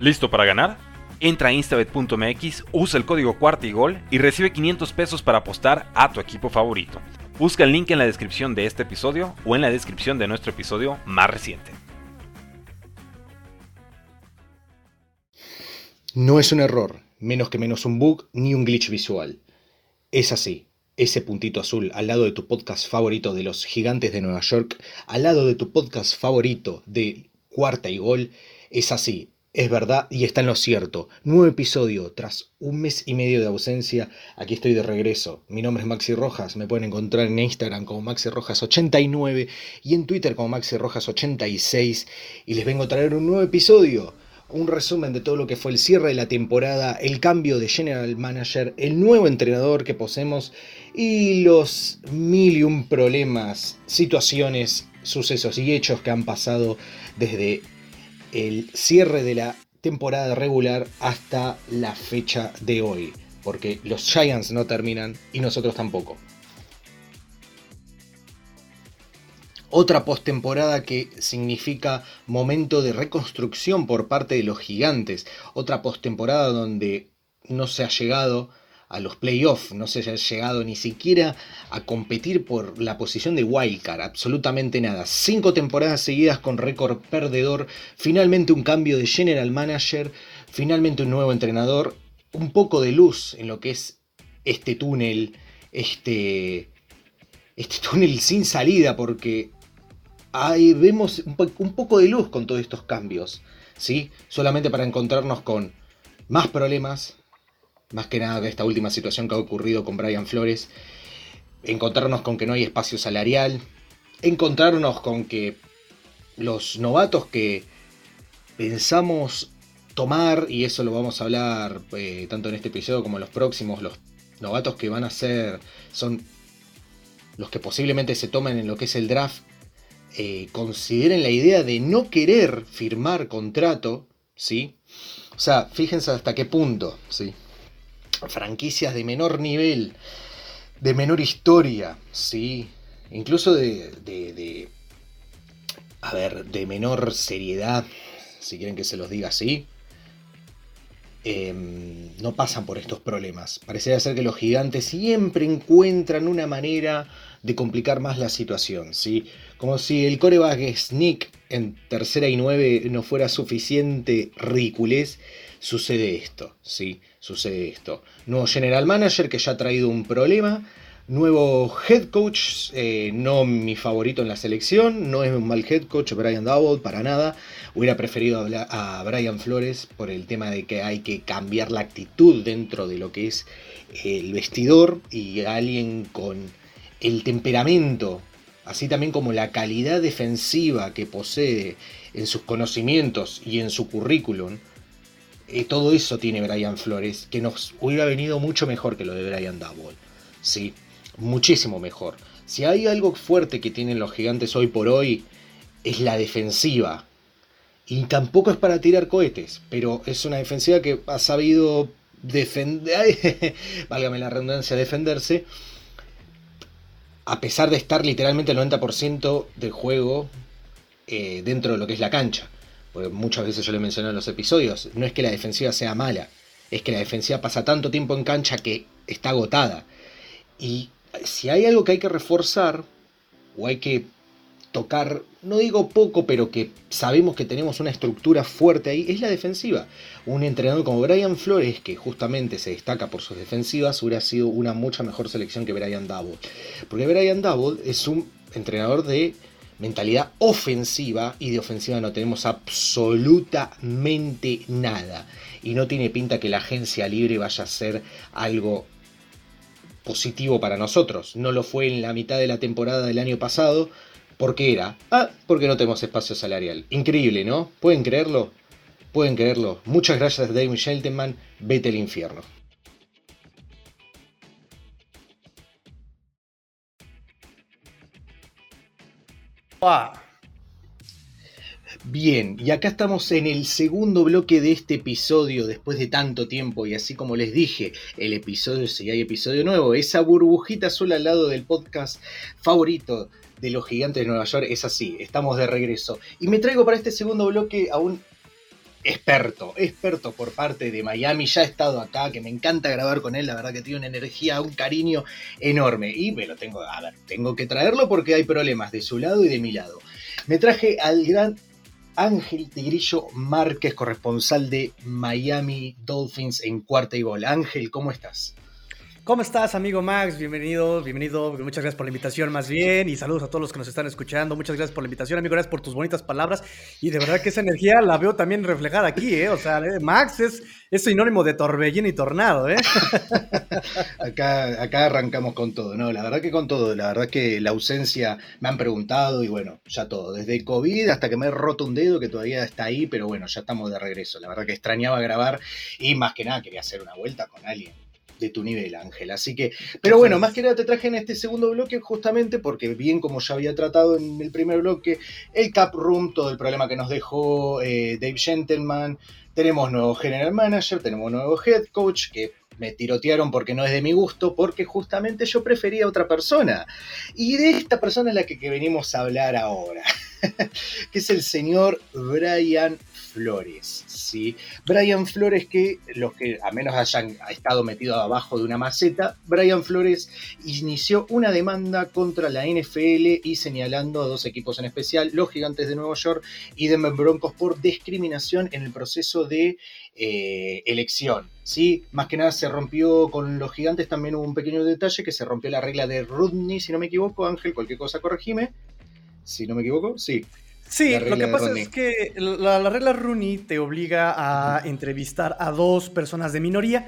¿Listo para ganar? Entra a instabet.mx, usa el código cuarta y gol y recibe 500 pesos para apostar a tu equipo favorito. Busca el link en la descripción de este episodio o en la descripción de nuestro episodio más reciente. No es un error, menos que menos un bug ni un glitch visual. Es así, ese puntito azul al lado de tu podcast favorito de los gigantes de Nueva York, al lado de tu podcast favorito de Cuarta y Gol, es así, es verdad y está en lo cierto. Nuevo episodio, tras un mes y medio de ausencia, aquí estoy de regreso. Mi nombre es Maxi Rojas, me pueden encontrar en Instagram como Maxi Rojas89 y en Twitter como Maxi Rojas86 y les vengo a traer un nuevo episodio. Un resumen de todo lo que fue el cierre de la temporada, el cambio de general manager, el nuevo entrenador que poseemos y los mil y un problemas, situaciones, sucesos y hechos que han pasado desde el cierre de la temporada regular hasta la fecha de hoy, porque los Giants no terminan y nosotros tampoco. Otra postemporada que significa momento de reconstrucción por parte de los gigantes. Otra postemporada donde no se ha llegado a los playoffs, no se ha llegado ni siquiera a competir por la posición de wildcard, absolutamente nada. Cinco temporadas seguidas con récord perdedor, finalmente un cambio de general manager, finalmente un nuevo entrenador, un poco de luz en lo que es este túnel, este, este túnel sin salida, porque ahí vemos un, un poco de luz con todos estos cambios, ¿sí? Solamente para encontrarnos con más problemas, más que nada de esta última situación que ha ocurrido con Brian Flores, encontrarnos con que no hay espacio salarial, encontrarnos con que los novatos que pensamos tomar, y eso lo vamos a hablar eh, tanto en este episodio como en los próximos, los novatos que van a ser, son los que posiblemente se tomen en lo que es el draft, eh, consideren la idea de no querer firmar contrato, ¿sí? O sea, fíjense hasta qué punto, ¿sí? Franquicias de menor nivel, de menor historia, ¿sí? Incluso de, de, a ver, de menor seriedad, si quieren que se los diga así, em, no pasan por estos problemas. Parecería ser que los gigantes siempre encuentran una manera de complicar más la situación, ¿sí? Como si el coreback Sneak en tercera y nueve no fuera suficiente ridiculez, sucede esto, ¿sí? Sucede esto. Nuevo general manager que ya ha traído un problema. Nuevo head coach, eh, no mi favorito en la selección, no es un mal head coach, Brian Double, para nada. Hubiera preferido a Brian Flores por el tema de que hay que cambiar la actitud dentro de lo que es el vestidor y alguien con el temperamento, así también como la calidad defensiva que posee en sus conocimientos y en su currículum, eh, todo eso tiene Brian Flores, que nos hubiera venido mucho mejor que lo de Brian Double. Sí, muchísimo mejor. Si hay algo fuerte que tienen los gigantes hoy por hoy, es la defensiva. Y tampoco es para tirar cohetes, pero es una defensiva que ha sabido defender, válgame la redundancia, defenderse, a pesar de estar literalmente el 90% del juego eh, dentro de lo que es la cancha muchas veces yo le mencioné en los episodios, no es que la defensiva sea mala, es que la defensiva pasa tanto tiempo en cancha que está agotada. Y si hay algo que hay que reforzar, o hay que tocar, no digo poco, pero que sabemos que tenemos una estructura fuerte ahí, es la defensiva. Un entrenador como Brian Flores, que justamente se destaca por sus defensivas, hubiera sido una mucha mejor selección que Brian Double. Porque Brian Double es un entrenador de mentalidad ofensiva y de ofensiva no tenemos absolutamente nada. Y no tiene pinta que la agencia libre vaya a ser algo positivo para nosotros. No lo fue en la mitad de la temporada del año pasado. ¿Por qué era? Ah, porque no tenemos espacio salarial. Increíble, ¿no? ¿Pueden creerlo? Pueden creerlo. Muchas gracias, David Sheltonman. Vete al infierno. Bien, y acá estamos en el segundo bloque de este episodio después de tanto tiempo y así como les dije, el episodio, si hay episodio nuevo, esa burbujita azul al lado del podcast favorito de los gigantes de Nueva York es así, estamos de regreso. Y me traigo para este segundo bloque a un experto, experto por parte de Miami, ya ha estado acá, que me encanta grabar con él, la verdad que tiene una energía, un cariño enorme. Y me lo tengo, a ver, tengo que traerlo porque hay problemas de su lado y de mi lado. Me traje al gran Ángel Tigrillo Márquez, corresponsal de Miami Dolphins en cuarta y gol. Ángel, ¿cómo estás? ¿Cómo estás, amigo Max? Bienvenido, bienvenido. Muchas gracias por la invitación, más bien. Y saludos a todos los que nos están escuchando. Muchas gracias por la invitación, amigo. Gracias por tus bonitas palabras. Y de verdad que esa energía la veo también reflejada aquí, ¿eh? O sea, eh, Max es, es sinónimo de torbellino y tornado, ¿eh? acá, acá arrancamos con todo, ¿no? La verdad que con todo. La verdad que la ausencia me han preguntado y bueno, ya todo. Desde COVID hasta que me he roto un dedo que todavía está ahí, pero bueno, ya estamos de regreso. La verdad que extrañaba grabar y más que nada quería hacer una vuelta con alguien de tu nivel, Ángel. Así que, pero bueno, más que nada te traje en este segundo bloque justamente porque bien como ya había tratado en el primer bloque, el Cap Room, todo el problema que nos dejó eh, Dave Gentleman, tenemos nuevo general manager, tenemos nuevo head coach que me tirotearon porque no es de mi gusto, porque justamente yo prefería a otra persona. Y de esta persona es la que, que venimos a hablar ahora, que es el señor Brian Flores. ¿sí? Brian Flores, que los que a menos hayan estado metidos abajo de una maceta, Brian Flores inició una demanda contra la NFL y señalando a dos equipos en especial, los Gigantes de Nueva York y Denver Broncos, por discriminación en el proceso de eh, elección. ¿sí? Más que nada se rompió con los Gigantes, también hubo un pequeño detalle que se rompió la regla de Rudney, si no me equivoco, Ángel, cualquier cosa corregime. Si no me equivoco, sí. Sí, lo que pasa es que la, regla Rooney te obliga a entrevistar a dos personas de minoría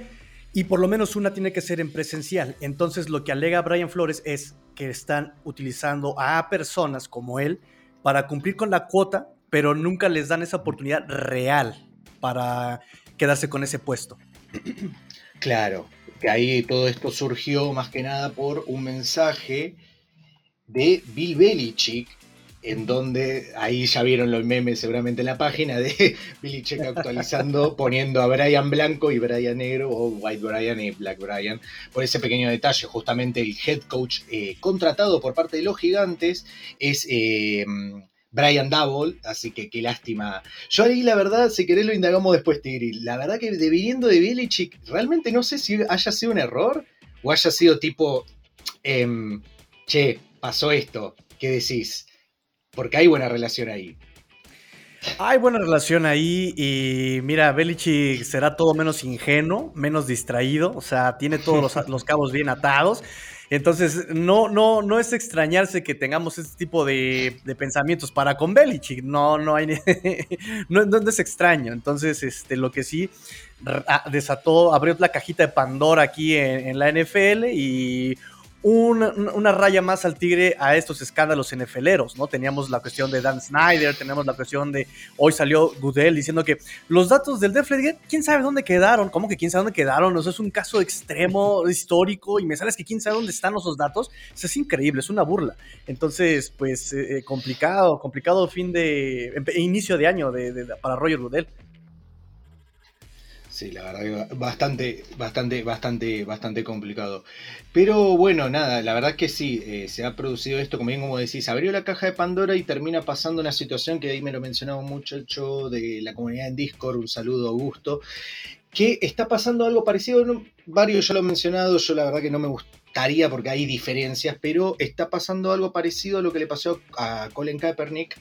y por lo menos una tiene que ser en presencial. Entonces lo que alega Brian Flores es que están utilizando a personas como él para cumplir con la cuota, pero nunca les dan esa oportunidad real para quedarse con ese puesto. Claro, que ahí todo esto surgió más que nada por un mensaje de Bill Belichick en donde ahí ya vieron los memes seguramente en la página de Billy Check actualizando, poniendo a Brian Blanco y Brian Negro, o White Brian y Black Brian, por ese pequeño detalle. Justamente el head coach eh, contratado por parte de los gigantes es eh, Brian Double, así que qué lástima. Yo ahí la verdad, si querés lo indagamos después, Tigri. La verdad que de, viniendo de Belichick, realmente no sé si haya sido un error o haya sido tipo, em, che, pasó esto, ¿qué decís? Porque hay buena relación ahí. Hay buena relación ahí y mira, Belichick será todo menos ingenuo, menos distraído, o sea, tiene todos los, cabos bien atados. Entonces, no, no, no es extrañarse que tengamos este tipo de, pensamientos para con Belichick. No, no hay no, no, es extraño. Entonces, este, lo que sí ah, desató, abrió la cajita de Pandora aquí en, en la NFL y una, raya más al tigre a estos escándalos NFLeros, ¿no? Teníamos la cuestión de Dan Snyder, tenemos la cuestión de, hoy salió Goodell diciendo que los datos del Deflategate, quién sabe dónde quedaron, ¿cómo que quién sabe dónde quedaron? Eso es un caso extremo, histórico, y me sales que quién sabe dónde están esos datos, es increíble, es una burla. Entonces, pues, eh, eh, complicado, complicado fin de, inicio de año para Roger Goodell. Sí, la verdad que bastante, bastante, bastante, bastante complicado. Pero bueno, nada, la verdad que sí, eh, se ha producido esto, como bien como decís, abrió la caja de Pandora y termina pasando una situación que ahí me lo mencionaba un muchacho de la comunidad en Discord, un saludo Augusto, que está pasando algo parecido, varios ya lo han mencionado, yo la verdad que no me gustaría porque hay diferencias, pero está pasando algo parecido a lo que le pasó a Colin Kaepernick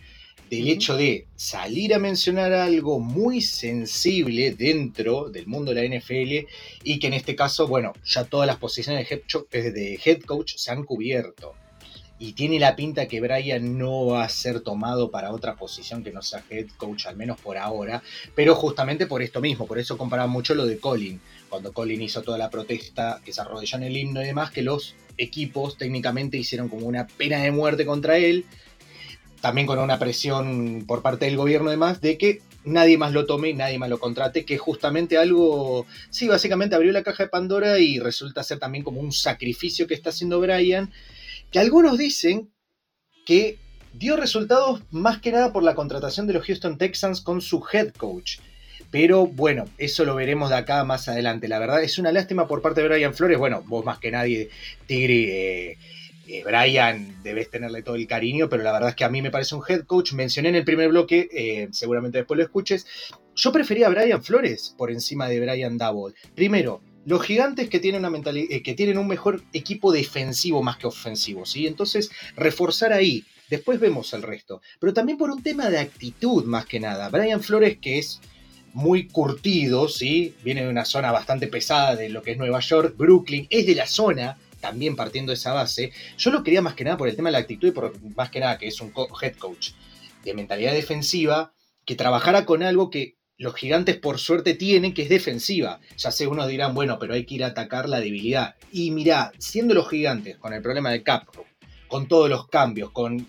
del hecho de salir a mencionar algo muy sensible dentro del mundo de la NFL y que en este caso, bueno, ya todas las posiciones de head, eh, de head coach se han cubierto. Y tiene la pinta que Brian no va a ser tomado para otra posición que no sea head coach, al menos por ahora, pero justamente por esto mismo, por eso comparaba mucho lo de Colin, cuando Colin hizo toda la protesta, que se arrodilló en el himno y demás, que los equipos técnicamente hicieron como una pena de muerte contra él, también con una presión por parte del gobierno además de que nadie más lo tome y nadie más lo contrate, que justamente algo, sí, básicamente abrió la caja de Pandora y resulta ser también como un sacrificio que está haciendo Brian, que algunos dicen que dio resultados más que nada por la contratación de los Houston Texans con su head coach. Pero bueno, eso lo veremos de acá más adelante. La verdad es una lástima por parte de Brian Flores. Bueno, vos más que nadie, Tigre, eh, Eh, Brian, debes tenerle todo el cariño, pero la verdad es que a mí me parece un head coach. Mencioné en el primer bloque, eh, seguramente después lo escuches. Yo prefería a Brian Flores por encima de Brian Double. Primero, los gigantes que tienen, una mentalidad, eh, que tienen un mejor equipo defensivo más que ofensivo, ¿sí? Entonces, reforzar ahí. Después vemos el resto. Pero también por un tema de actitud, más que nada. Brian Flores, que es muy curtido, ¿sí? Viene de una zona bastante pesada de lo que es Nueva York, Brooklyn, es de la zona, también partiendo de esa base. Yo lo quería más que nada por el tema de la actitud y por más que nada que es un head coach de mentalidad defensiva, que trabajara con algo que los gigantes por suerte tienen, que es defensiva. Ya sé, unos dirán, bueno, pero hay que ir a atacar la debilidad. Y mirá, siendo los gigantes, con el problema de cap, con todos los cambios, con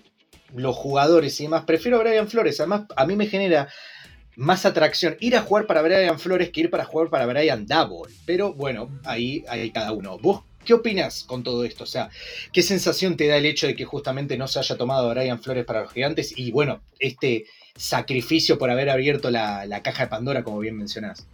los jugadores y demás, prefiero a Brian Flores. Además, a mí me genera más atracción ir a jugar para Brian Flores que ir para jugar para Brian Double. Pero bueno, ahí hay cada uno. ¿Vos qué opinas con todo esto? O sea, ¿qué sensación te da el hecho de que justamente no se haya tomado a Brian Flores para los gigantes? Y bueno, este sacrificio por haber abierto la, caja de Pandora, como bien mencionás.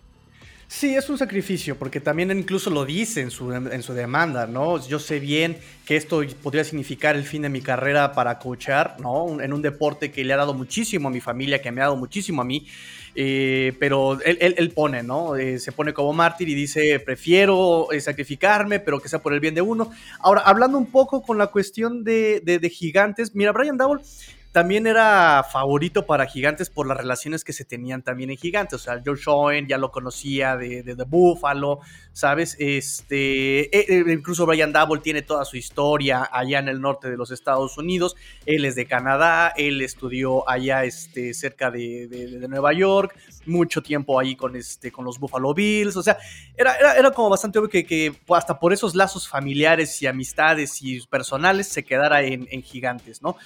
Sí, es un sacrificio, porque también incluso lo dice en su, en su demanda, ¿no? Yo sé bien que esto podría significar el fin de mi carrera para coachar, ¿no? En un deporte que le ha dado muchísimo a mi familia, que me ha dado muchísimo a mí, eh, pero él, pone, ¿no? Eh, se pone como mártir y dice, prefiero eh, sacrificarme, pero que sea por el bien de uno. Ahora, hablando un poco con la cuestión de, de, de gigantes, mira, Brian Dowell también era favorito para Gigantes por las relaciones que se tenían también en Gigantes. O sea, George Owen ya lo conocía de, de, Buffalo, ¿sabes? Este, e, e, incluso Brian Double tiene toda su historia allá en el norte de los Estados Unidos. Él es de Canadá, él estudió allá este, cerca de, Nueva York, mucho tiempo ahí con, este, con los Buffalo Bills. O sea, era, era, como bastante obvio que, que, hasta por esos lazos familiares y amistades y personales se quedara en Gigantes, ¿no?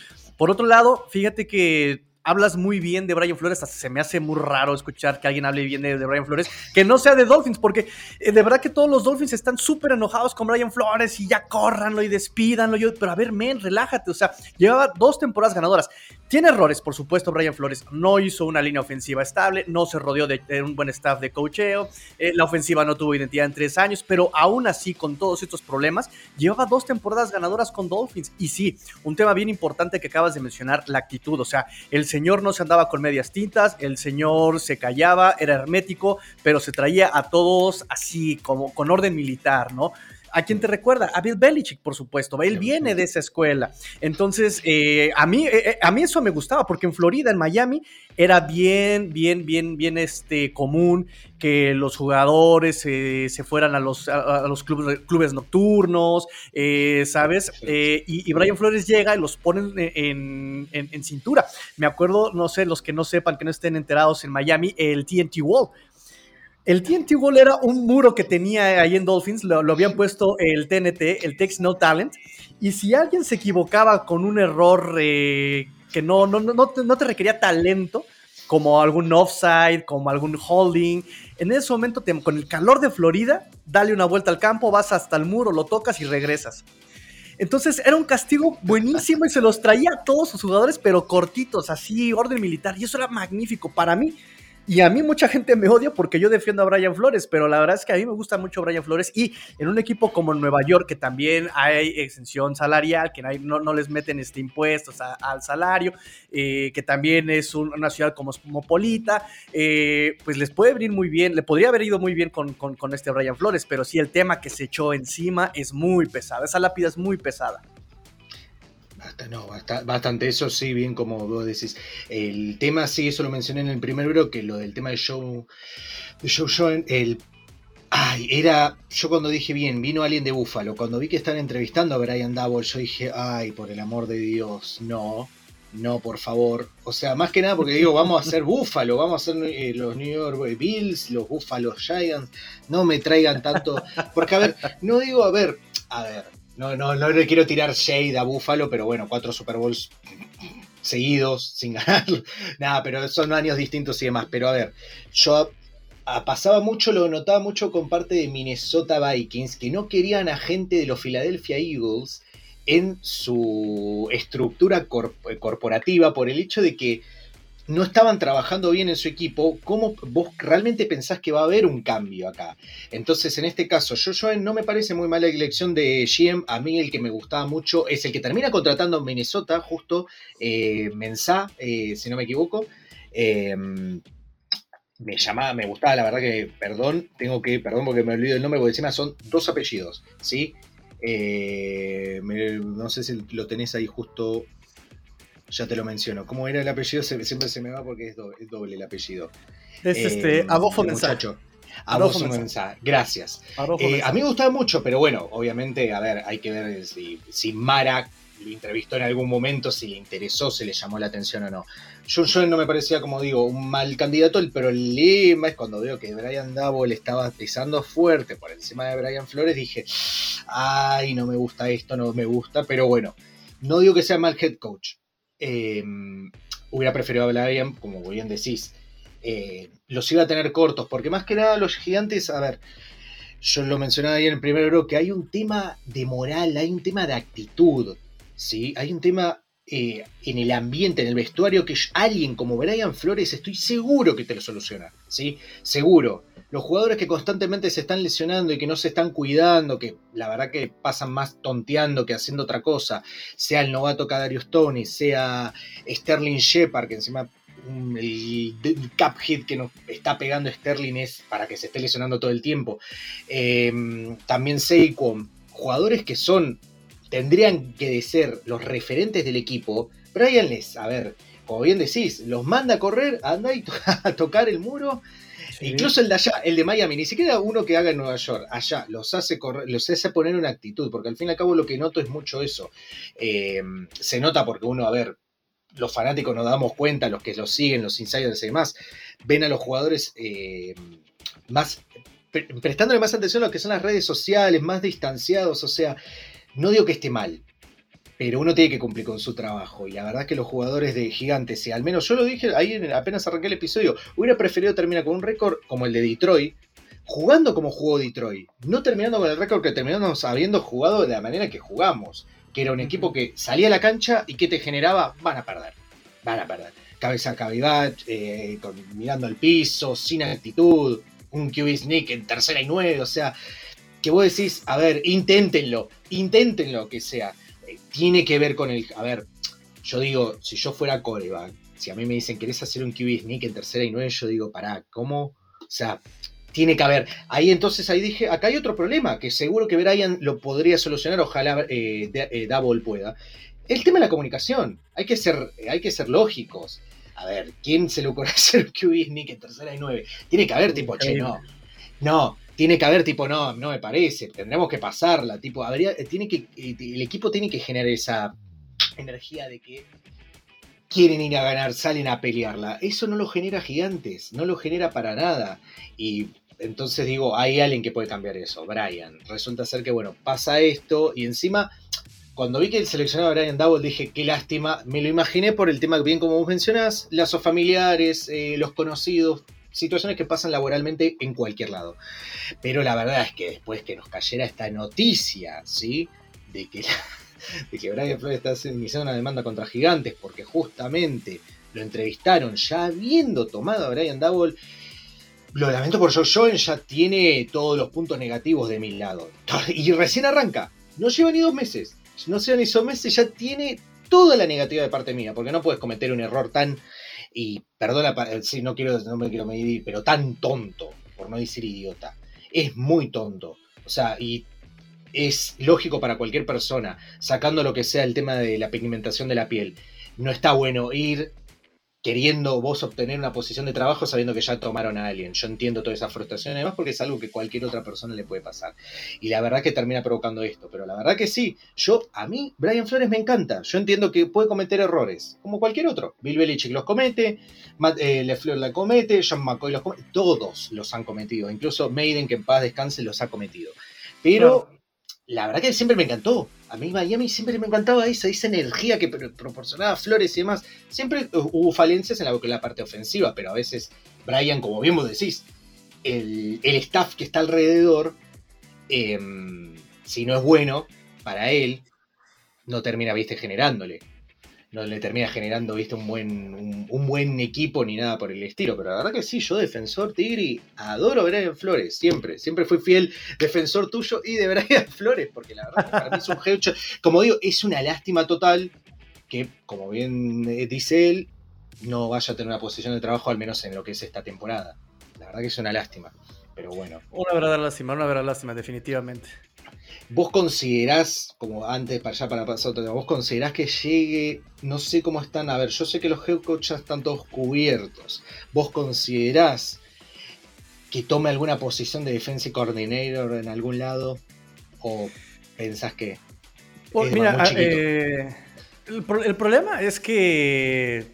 Por otro lado, fíjate que hablas muy bien de Brian Flores, hasta se me hace muy raro escuchar que alguien hable bien de, Brian Flores, que no sea de Dolphins, porque eh, de verdad que todos los Dolphins están súper enojados con Brian Flores y ya córranlo y despídanlo. Yo, pero a ver, men, relájate, o sea, llevaba dos temporadas ganadoras. Tiene errores, por supuesto, Brian Flores. No hizo una línea ofensiva estable, no se rodeó de, un buen staff de cocheo, eh, la ofensiva no tuvo identidad en tres años, pero aún así, con todos estos problemas, llevaba dos temporadas ganadoras con Dolphins. Y sí, un tema bien importante que acabas de mencionar, la actitud. O sea, el señor no se andaba con medias tintas, el señor se callaba, era hermético, pero se traía a todos así, como con orden militar, ¿no? ¿A quién te recuerda? A Bill Belichick, por supuesto. Él viene de esa escuela. Entonces, eh, a, mí, eh, eh, a mí eso me gustaba, porque en Florida, en Miami, era bien, bien, bien, bien este, común que los jugadores se fueran a los, a, los clubes, clubes, nocturnos, ¿sabes? y, Brian Flores llega y los ponen en, en, cintura. Me acuerdo, no sé, los que no sepan, que no estén enterados en Miami, el TNT Wall el TNT Wall era un muro que tenía ahí en Dolphins, lo, habían puesto el TNT, el Takes No Talent, y si alguien se equivocaba con un error eh, que no, no, no, no, te, requería talento, como algún offside, como algún holding, en ese momento, con el calor de Florida, dale una vuelta al campo, vas hasta el muro, lo tocas y regresas. Entonces era un castigo buenísimo y se los traía a todos sus jugadores, pero cortitos, así, orden militar. Y eso era magnífico. Para mí, y a mí mucha gente me odia porque yo defiendo a Brian Flores, pero la verdad es que a mí me gusta mucho Brian Flores y en un equipo como Nueva York, que también hay exención salarial, que no, les meten este impuestos al salario, eh, que también es una ciudad como cosmopolita, eh, pues les puede venir muy bien, le podría haber ido muy bien con, con este Brian Flores, pero sí el tema que se echó encima es muy pesado, esa lápida es muy pesada. No, bastante, eso sí, bien como vos decís. El tema, sí, eso lo mencioné en el primer bloque, lo del tema de Show, de Show Show, el... Ay, era, yo cuando dije bien, vino alguien de Búfalo, cuando vi que están entrevistando a Brian Double, yo dije, ay, por el amor de Dios, no, no, por favor. O sea, más que nada porque digo, vamos a hacer Búfalo, vamos a hacer eh, los New York Bills, los Búfalos Giants, no me traigan tanto. Porque, a ver, no digo, a ver, a ver, no, no, no le quiero tirar shade a Buffalo, pero bueno, cuatro Super Bowls seguidos, sin ganar. Nada, pero son años distintos y demás. Pero a ver, yo pasaba mucho, lo notaba mucho con parte de Minnesota Vikings, que no querían a gente de los Philadelphia Eagles en su estructura corporativa por el hecho de que no estaban trabajando bien en su equipo, ¿cómo vos realmente pensás que va a haber un cambio acá? Entonces, en este caso, yo, no me parece muy mala elección de GM. A mí el que me gustaba mucho es el que termina contratando en Minnesota, justo eh, Mensah, eh, si no me equivoco. Em, me llamaba, me gustaba, la verdad que, perdón, tengo que, perdón porque me olvido el nombre, porque encima son dos apellidos, ¿sí? Eh, no sé si lo tenés ahí justo ya te lo menciono. ¿Cómo era el apellido? siempre se me va porque es doble, el apellido. Es este, eh, Adolfo Muchacho. Adolfo Mensah. Gracias. Eh, a mí me gustaba mucho, pero bueno, obviamente, a ver, hay que ver si, si Mara lo entrevistó en algún momento, si le interesó, si le llamó la atención o no. Jones no me parecía, como digo, un mal candidato. El problema es cuando veo que Brian le estaba pisando fuerte por encima de Brian Flores, dije, ay, no me gusta esto, no me gusta, pero bueno, no digo que sea mal head coach. Em, hubiera preferido a Brian, como bien decís. Eh, los iba a tener cortos, porque más que nada los gigantes, a ver, yo lo mencionaba ahí en el primer que hay un tema de moral, hay un tema de actitud, ¿sí? Hay un tema eh, en el ambiente, en el vestuario, que alguien como Brian Flores estoy seguro que te lo soluciona, ¿sí? Seguro los jugadores que constantemente se están lesionando y que no se están cuidando, que la verdad que pasan más tonteando que haciendo otra cosa, sea el novato Kadarius Tony, sea Sterling Shepard, que encima mm, el, cap hit que nos está pegando Sterling es para que se esté lesionando todo el tiempo. Em, también Saquon, jugadores que son, tendrían que ser los referentes del equipo. Brian Les, a ver, como bien decís, los manda a correr, anda y a tocar el muro Incluso el de allá, el de Miami, ni siquiera uno que haga en Nueva York, allá, los hace, correr, los hace poner una actitud, porque al fin y al cabo lo que noto es mucho eso. Eh, se nota porque uno, a ver, los fanáticos nos damos cuenta, los que los siguen, los insiders y demás, ven a los jugadores eh, más prestándole más atención a lo que son las redes sociales, más distanciados, o sea, no digo que esté mal, pero uno tiene que cumplir con su trabajo. Y la verdad es que los jugadores de Gigantes, si al menos yo lo dije ahí apenas arranqué el episodio, hubiera preferido terminar con un récord como el de Detroit, jugando como jugó Detroit, no terminando con el récord que terminamos habiendo jugado de la manera que jugamos, que era un equipo que salía a la cancha y que te generaba, van a perder, van a perder. Cabeza a cavidad, eh, mirando al piso, sin actitud, un QB sneak en tercera y nueve, o sea, que vos decís, a ver, inténtenlo, inténtenlo que sea tiene que ver con el. A ver, yo digo, si yo fuera coreback, si a mí me dicen, ¿querés hacer un QB sneak en tercera y nueve? Yo digo, pará, ¿cómo? O sea, tiene que haber. Ahí entonces ahí dije, acá hay otro problema, que seguro que Brian lo podría solucionar, ojalá eh, eh Double pueda. El tema de la comunicación. Hay que ser, hay que ser lógicos. A ver, ¿quién se le ocurre hacer un QB sneak en tercera y nueve? Tiene que haber tipo, che, no. No, tiene que haber tipo, no, no me parece, tendremos que pasarla, tipo, habría, tiene que, el equipo tiene que generar esa energía de que quieren ir a ganar, salen a pelearla. Eso no lo genera gigantes, no lo genera para nada. Y entonces digo, hay alguien que puede cambiar eso, Brian. Resulta ser que, bueno, pasa esto y encima, cuando vi que el seleccionado Brian Double, dije, qué lástima, me lo imaginé por el tema, bien como vos mencionás, lazos familiares, eh, los conocidos, situaciones que pasan laboralmente en cualquier lado. Pero la verdad es que después que nos cayera esta noticia, ¿sí? De que, de que Brian Flores está iniciando una demanda contra gigantes porque justamente lo entrevistaron ya habiendo tomado a Brian Double. Lo lamento por Joe Joen, ya tiene todos los puntos negativos de mi lado. Y recién arranca. No lleva ni dos meses. No lleva ni dos meses, ya tiene toda la negativa de parte mía. Porque no puedes cometer un error tan y perdona, si no quiero, no me quiero medir, pero tan tonto, por no decir idiota, es muy tonto. O sea, y es lógico para cualquier persona, sacando lo que sea el tema de la pigmentación de la piel. No está bueno ir queriendo vos obtener una posición de trabajo sabiendo que ya tomaron a alguien. Yo entiendo toda esa frustración, además porque es algo que cualquier otra persona le puede pasar. Y la verdad que termina provocando esto, pero la verdad que sí, yo, a mí, Brian Flores me encanta. Yo entiendo que puede cometer errores, como cualquier otro. Bill Belichick los comete, Matt eh, LeFleur la comete, John McCoy los comete, todos los han cometido. Incluso Maiden, que en paz descanse, los ha cometido. Pero la verdad que siempre me encantó. A mí Miami siempre me encantaba esa, esa energía que proporcionaba Flores y demás. Siempre hubo falencias en la, parte ofensiva, pero a veces Brian, como bien vos decís, el, staff que está alrededor, em, si no es bueno para él, no termina, viste, generándole. No le termina generando, viste, un buen, un, buen equipo ni nada por el estilo. Pero la verdad que sí, yo defensor Tigri, adoro Brian Flores, siempre. Siempre fui fiel defensor tuyo y de Brian Flores, porque la verdad para mí es un G8. Como digo, es una lástima total que, como bien dice él, no vaya a tener una posición de trabajo, al menos en lo que es esta temporada. La verdad que es una lástima. Pero bueno. Una verdadera lástima, una verdadera lástima, definitivamente. ¿Vos considerás, como antes para allá para pasar otro tema, vos considerás que llegue, no sé cómo están, a ver, yo sé que los head coaches están todos cubiertos. ¿Vos considerás que tome alguna posición de defensive coordinator en algún lado? ¿O pensás que... mira, eh, el, el, problema es que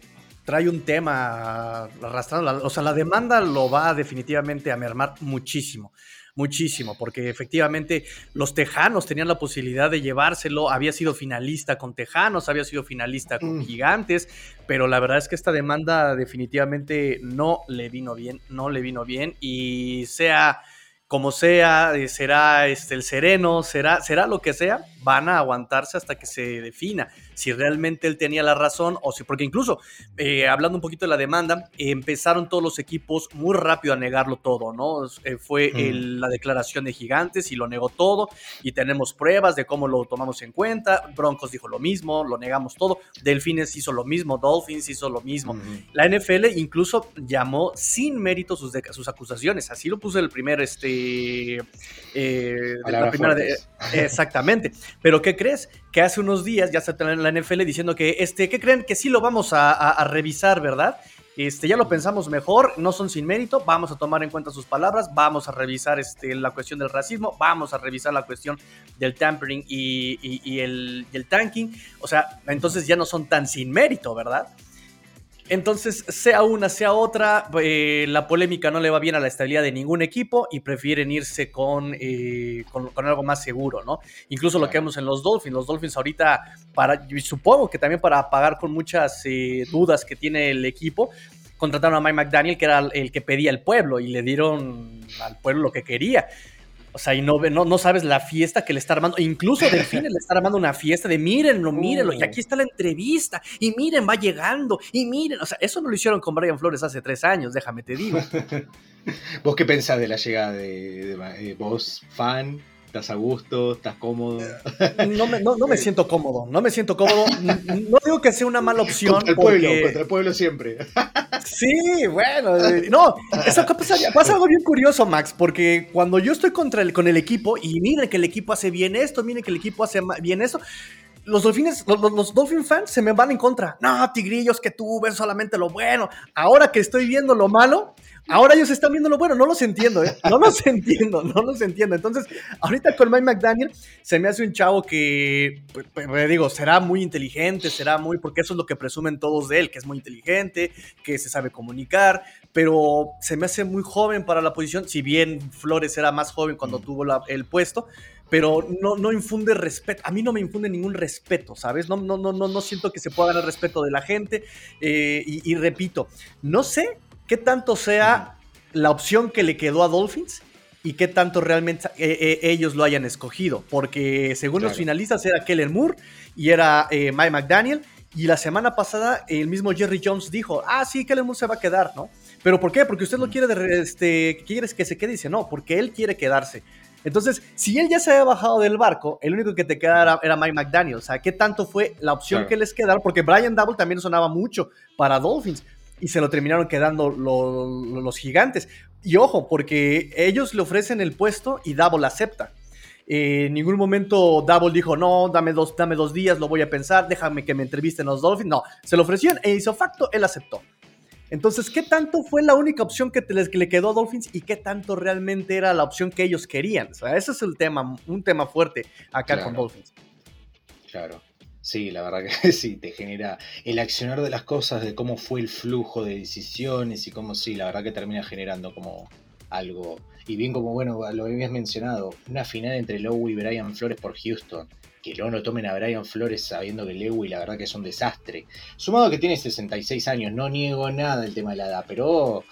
trae un tema arrastrando, o sea, la demanda lo va definitivamente a mermar muchísimo muchísimo, porque efectivamente los Tejanos tenían la posibilidad de llevárselo, había sido finalista con Tejanos, había sido finalista con mm. Gigantes, pero la verdad es que esta demanda definitivamente no le vino bien, no le vino bien y sea como sea, eh, será este, el sereno, será, será lo que sea, van a aguantarse hasta que se defina si realmente él tenía la razón o si, porque incluso, eh, hablando un poquito de la demanda, empezaron todos los equipos muy rápido a negarlo todo, ¿no? Eh, fue mm. la declaración de Gigantes y lo negó todo y tenemos pruebas de cómo lo tomamos en cuenta, Broncos dijo lo mismo, lo negamos todo, Delfines hizo lo mismo, Dolphins hizo lo mismo, la NFL incluso llamó sin mérito sus, sus acusaciones, así lo puse el primer, este, eh, la primera, de, exactamente. Pero ¿qué crees? Que hace unos días ya se en la NFL diciendo que, este, ¿qué creen? Que sí lo vamos a, revisar, ¿verdad? Este, ya lo pensamos mejor, no son sin mérito, vamos a tomar en cuenta sus palabras, vamos a revisar este, la cuestión del racismo, vamos a revisar la cuestión del tampering y, el, y el tanking, o sea, entonces ya no son tan sin mérito, ¿verdad? Entonces, sea una, sea otra, eh, la polémica no le va bien a la estabilidad de ningún equipo y prefieren irse con, eh, con, algo más seguro, ¿no? Incluso lo que vemos en los Dolphins. Los Dolphins ahorita, para, supongo que también para pagar con muchas eh, dudas que tiene el equipo, contrataron a Mike McDaniel, que era el que pedía el pueblo, y le dieron al pueblo lo que quería. O sea, y no, no, no sabes la fiesta que le está armando. Incluso Delfines le está armando una fiesta de mírenlo, mírenlo. Y aquí está la entrevista. Y miren, va llegando. Y miren. O sea, eso no lo hicieron con Brian Flores hace tres años, déjame te digo. ¿Vos qué pensás de la llegada de, de vos, fan? ¿Estás a gusto? ¿Estás cómodo? No me, no, me siento cómodo, no me siento cómodo. No digo que sea una mala opción. Contra el pueblo, contra el pueblo siempre. Sí, bueno, eh, no, eso pasa, pasa, algo bien curioso, Max, porque cuando yo estoy contra el, con el equipo y miren que el equipo hace bien esto, miren que el equipo hace bien eso, los Dolphins, los, los, Dolphin fans se me van en contra. No, tigrillos, que tú ves solamente lo bueno. Ahora que estoy viendo lo malo, Ahora ellos están viendo lo bueno, no los entiendo, ¿eh? No los entiendo, no los entiendo. Entonces, ahorita con Mike McDaniel se me hace un chavo que, pues, pues digo, será muy inteligente, será muy, porque eso es lo que presumen todos de él, que es muy inteligente, que se sabe comunicar, pero se me hace muy joven para la posición, si bien Flores era más joven cuando tuvo el puesto, pero no, no infunde respeto. A mí no me infunde ningún respeto, ¿sabes? No, no, no, no, no siento que se pueda ganar respeto de la gente. Eh, y, repito, no sé qué tanto sea la opción que le quedó a Dolphins y qué tanto realmente eh, eh, ellos lo hayan escogido. Porque según los finalistas era Kellen Moore y era eh, Mike McDaniel. Y la semana pasada el mismo Jerry Jones dijo, ah, sí, Kellen Moore se va a quedar, ¿no? ¿Pero por qué? Porque usted lo quiere, de, este, quiere que se quede. dice, no, porque él quiere quedarse. Entonces, si él ya se había bajado del barco, el único que te quedara era, Mike McDaniel. O sea, ¿qué tanto fue la opción que les quedara? Porque Brian Double también sonaba mucho para Dolphins y se lo terminaron quedando los, gigantes. Y ojo, porque ellos le ofrecen el puesto y Double acepta. en ningún momento Double dijo, no, dame dos, dame dos días, lo voy a pensar, déjame que me entrevisten los Dolphins. No, se lo ofrecieron e hizo facto, él aceptó. Entonces, ¿qué tanto fue la única opción que, le quedó a Dolphins y qué tanto realmente era la opción que ellos querían? O sea, ese es el tema, un tema fuerte acá con Dolphins. Claro. Sí, la verdad que sí, te genera el accionar de las cosas, de cómo fue el flujo de decisiones y cómo sí, la verdad que termina generando como algo. Y bien como, bueno, lo habías mencionado, una final entre Lowe y Brian Flores por Houston. Que luego no tomen a Brian Flores sabiendo que Lewy la verdad que es un desastre. Sumado que tiene 66 años, no niego nada el tema de la edad, pero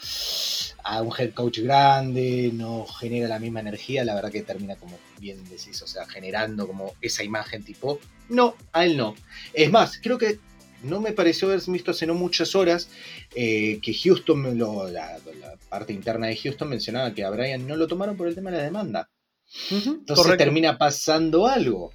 a un head coach grande, no genera la misma energía, la verdad que termina como bien decís, o sea, generando como esa imagen tipo, no, a él no. Es más, creo que no me pareció haber visto hace no muchas horas eh, que Houston, la, parte interna de Houston mencionaba que a Brian no lo tomaron por el tema de la demanda. Entonces termina pasando algo.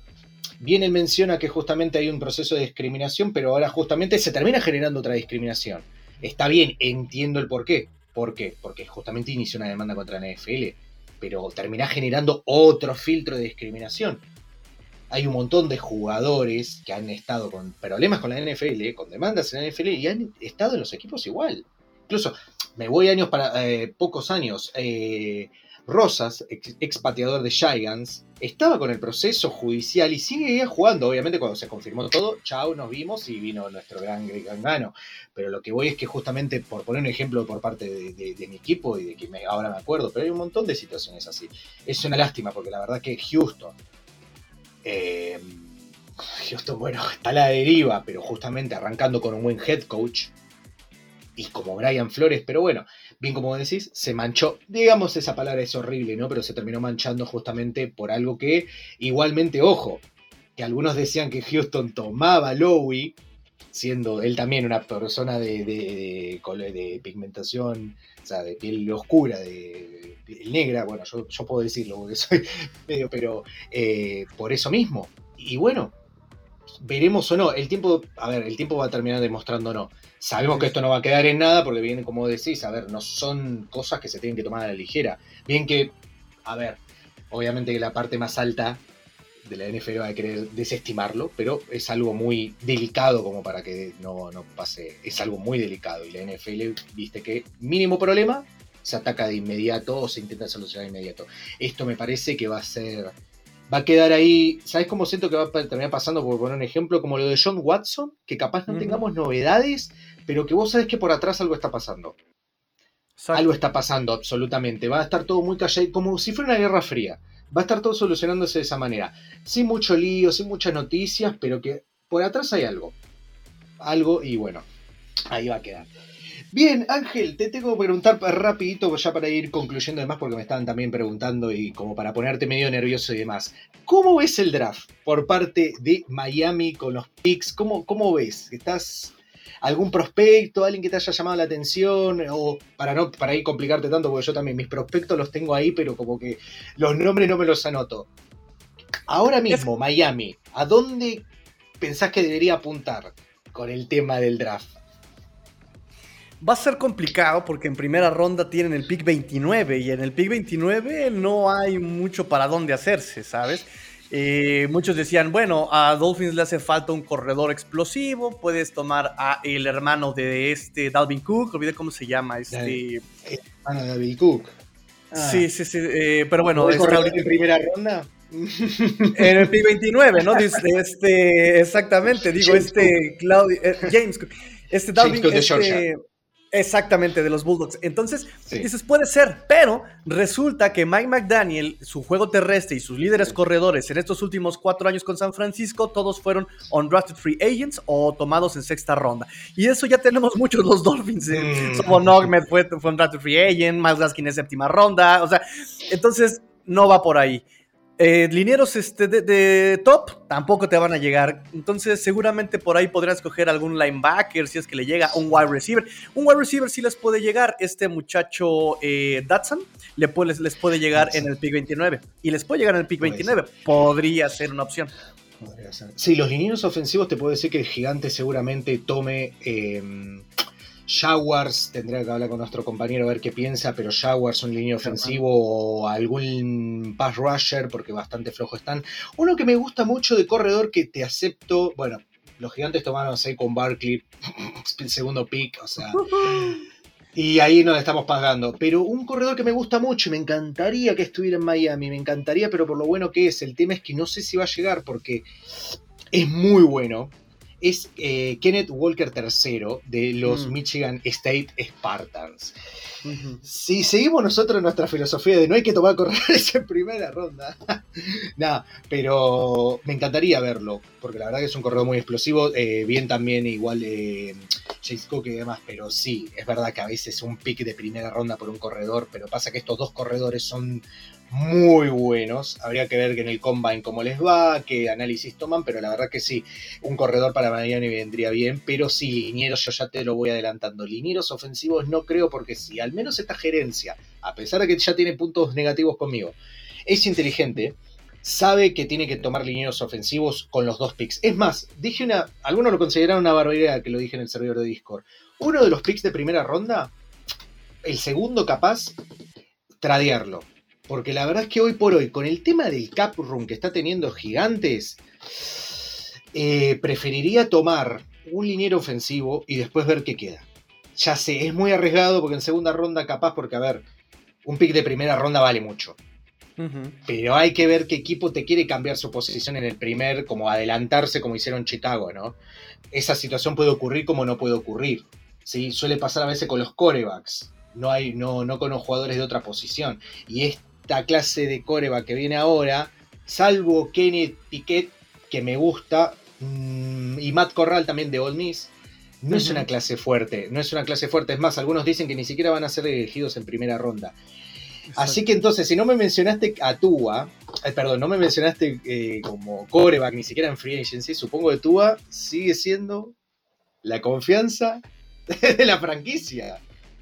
Bien, él menciona que justamente hay un proceso de discriminación, pero ahora justamente se termina generando otra discriminación. Está bien, entiendo el por qué. ¿Por qué? Porque justamente inició una demanda contra la NFL, pero termina generando otro filtro de discriminación. Hay un montón de jugadores que han estado con problemas con la NFL, con demandas en la NFL, y han estado en los equipos igual. Incluso, me voy años para eh, pocos años. Eh, Rosas, ex, pateador de Giants, estaba con el proceso judicial y sigue jugando. Obviamente, cuando se confirmó todo, chao, nos vimos y vino nuestro gran gano. Pero lo que voy es que, justamente, por poner un ejemplo por parte de, mi equipo y de que ahora me acuerdo, pero hay un montón de situaciones así. Es una lástima porque la verdad que Houston. Houston, bueno, está a la deriva, pero justamente arrancando con un buen head coach y como Brian Flores, pero bueno, bien como decís, se manchó. Digamos, esa palabra es horrible, ¿no? Pero se terminó manchando justamente por algo que, igualmente, ojo, que algunos decían que Houston tomaba Lowy, siendo él también una persona de, de, pigmentación, o sea, de piel oscura, de negra, bueno, yo, puedo decirlo porque soy medio, pero eh, por eso mismo. Y bueno, veremos o no. El tiempo, a ver, el tiempo va a terminar demostrando no. Sabemos que esto no va a quedar en nada porque viene, como decís, a ver, no son cosas que se tienen que tomar a la ligera. Bien que, a ver, obviamente que la parte más alta de la NFL va a querer desestimarlo, pero es algo muy delicado como para que no, no pase. Es algo muy delicado y la NFL, viste que mínimo problema, se ataca de inmediato o se intenta solucionar de inmediato. Esto me parece que va a ser va a quedar ahí. ¿Sabes cómo siento que va a terminar pasando? Por poner un ejemplo, como lo de John Watson, que capaz no tengamos novedades, pero que vos sabes que por atrás algo está pasando. Algo está pasando, absolutamente. Va a estar todo muy callado, como si fuera una guerra fría. Va a estar todo solucionándose de esa manera. Sin mucho lío, sin muchas noticias, pero que por atrás hay algo. Algo, y bueno, ahí va a quedar. Bien, Ángel, te tengo que preguntar rapidito ya para ir concluyendo demás porque me estaban también preguntando y como para ponerte medio nervioso y demás. ¿Cómo ves el draft por parte de Miami con los picks? ¿Cómo, cómo ves? ¿Estás algún prospecto, alguien que te haya llamado la atención o para no para ir complicarte tanto porque yo también mis prospectos los tengo ahí, pero como que los nombres no me los anoto. Ahora mismo Miami, ¿a dónde pensás que debería apuntar con el tema del draft? Va a ser complicado porque en primera ronda tienen el pick 29 y en el pick 29 no hay mucho para dónde hacerse, ¿sabes? Eh, muchos decían, bueno, a Dolphins le hace falta un corredor explosivo, puedes tomar a el hermano de este Dalvin Cook, olvidé cómo se llama, este... Hermano de Dalvin Cook. Sí, sí, sí, eh, pero bueno... en primera ronda? En el pick 29, ¿no? Este, exactamente, digo, este Claudio, eh, James Cook. Este Dalvin, este, Exactamente, de los Bulldogs. Entonces, dices, puede ser, pero resulta que Mike McDaniel, su juego terrestre y sus líderes corredores en estos últimos cuatro años con San Francisco, todos fueron undrafted free agents o tomados en sexta ronda. Y eso ya tenemos muchos los Dolphins. ¿eh? Mm. fue, fue undrafted free agent, Miles Gaskin en séptima ronda. O sea, entonces no va por ahí. Eh, linieros este, de, top tampoco te van a llegar. Entonces, seguramente por ahí podrías escoger algún linebacker si es que le llega un wide receiver. Un wide receiver sí les puede llegar. Este muchacho eh, Datsun le les, puede llegar en el pick 29. Y les puede llegar en el pick 29. Podría ser una opción. Sí, los linieros ofensivos te puedo decir que el gigante seguramente tome. Eh, Jaguars, tendría que hablar con nuestro compañero a ver qué piensa, pero Jaguars un línea ofensivo o algún pass rusher, porque bastante flojo están. Uno que me gusta mucho de corredor que te acepto, bueno, los gigantes tomaron a con Barkley, el segundo pick, o sea. Y ahí nos estamos pagando. Pero un corredor que me gusta mucho y me encantaría que estuviera en Miami, me encantaría, pero por lo bueno que es. El tema es que no sé si va a llegar porque es muy bueno es eh, Kenneth Walker III de los mm. Michigan State Spartans. Si seguimos nosotros nuestra filosofía de no hay que tomar corredores en primera ronda, nada, pero me encantaría verlo, porque la verdad es un corredor muy explosivo, eh, bien también igual eh, Chase Cook y demás, pero sí, es verdad que a veces un pick de primera ronda por un corredor, pero pasa que estos dos corredores son muy buenos. Habría que ver que en el combine cómo les va, qué análisis toman, pero la verdad que sí, un corredor para Miami vendría bien, pero sí, linieros, yo ya te lo voy adelantando. Linieros ofensivos no creo porque sí, al menos esta gerencia, a pesar de que ya tiene puntos negativos conmigo, es inteligente, sabe que tiene que tomar linieros ofensivos con los dos picks. Es más, dije una, algunos lo consideraron una barbaridad que lo dije en el servidor de Discord. Uno de los picks de primera ronda, el segundo capaz, tradearlo porque la verdad es que hoy por hoy, con el tema del cap room que está teniendo Gigantes, eh, preferiría tomar un liniero ofensivo y después ver qué queda. Ya sé, es muy arriesgado porque en segunda ronda capaz, porque a ver, un pick de primera ronda vale mucho. Pero hay que ver qué equipo te quiere cambiar su posición en el primer, como adelantarse como hicieron Chicago, ¿no? Esa situación puede ocurrir como no puede ocurrir. ¿sí? Suele pasar a veces con los corebacks. No, hay, no, no con los jugadores de otra posición. Y es clase de coreba que viene ahora, salvo Kenneth Piquet, que me gusta, mm, y Matt Corral también de Old Miss, no es una clase fuerte, no es una clase fuerte. Es más, algunos dicen que ni siquiera van a ser elegidos en primera ronda. Así que entonces, si no me mencionaste a Tua, eh, perdón, no me mencionaste eh, como coreback ni siquiera en free agency, supongo que Tua sigue siendo la confianza de la franquicia.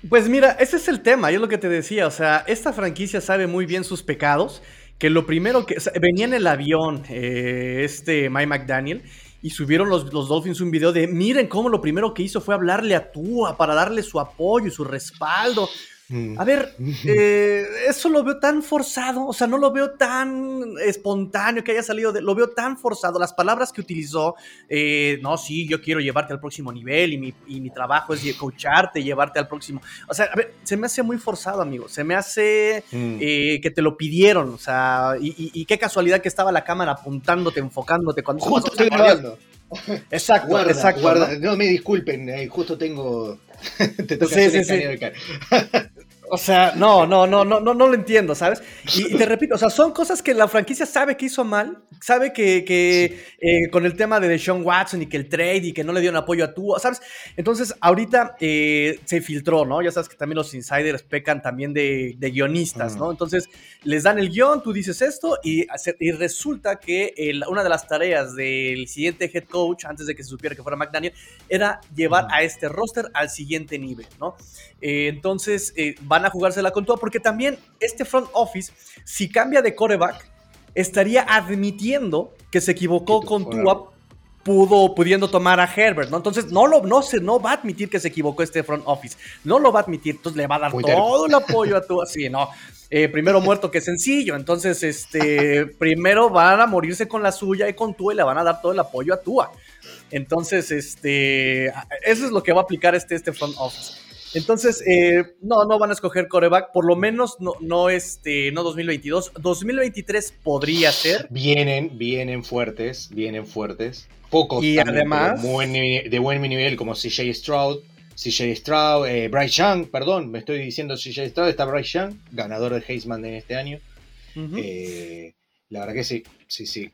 Pues mira, ese es el tema, yo lo que te decía, o sea, esta franquicia sabe muy bien sus pecados, que lo primero que venía en el avión eh, este Mike McDaniel y subieron los, los, Dolphins un video de miren cómo lo primero que hizo fue hablarle a Tua para darle su apoyo y su respaldo. Mm. A ver, eh, eso lo veo tan forzado, o sea, no lo veo tan espontáneo que haya salido, de, lo veo tan forzado. Las palabras que utilizó, eh, no, sí, yo quiero llevarte al próximo nivel y mi, y mi trabajo es coacharte, llevarte al próximo. O sea, a ver, se me hace muy forzado, amigo. Se me hace mm. eh, que te lo pidieron, o sea, y, qué casualidad que estaba la cámara apuntándote, enfocándote cuando justo estoy grabando. Exacto, guarda, exacto. Guarda. ¿no? me disculpen, justo tengo. te toca sí, sí, sí. O sea, no, no, no, no, no, no lo entiendo, ¿sabes? Y, te repito, o sea, son cosas que la franquicia sabe que hizo mal, sabe que, que eh, con el tema de Sean Watson y que el trade y que no le dio un apoyo a tú, ¿sabes? Entonces, ahorita eh, se filtró, ¿no? Ya sabes que también los insiders pecan también de, guionistas, ¿no? Entonces, les dan el guion, tú dices esto y, y resulta que una de las tareas del siguiente head coach, antes de que se supiera que fuera McDaniel, era llevar a este roster al siguiente nivel, ¿no? Eh, entonces, va van a jugársela con Tua, porque también este front office, si cambia de coreback, estaría admitiendo que se equivocó con Tua pudo, pudiendo tomar a Herbert, ¿no? Entonces no, lo, no, se, no va a admitir que se equivocó este front office, no lo va a admitir, entonces le va a dar todo el apoyo a Tua, sí, no, eh, primero muerto que sencillo, entonces este, primero van a morirse con la suya y con Tua y le van a dar todo el apoyo a Tua. Entonces, este, eso es lo que va a aplicar este, este front office. Entonces, eh, no, no van a escoger coreback, por lo menos no, no, este, no 2022. 2023 podría ser. Vienen, vienen fuertes, vienen fuertes. Pocos y además de buen, nivel, como CJ Stroud. CJ Stroud, eh, Bryce Young, perdón, me estoy diciendo CJ Stroud, está Bryce Young, ganador de Heisman en este año. Eh, la verdad que sí, sí, sí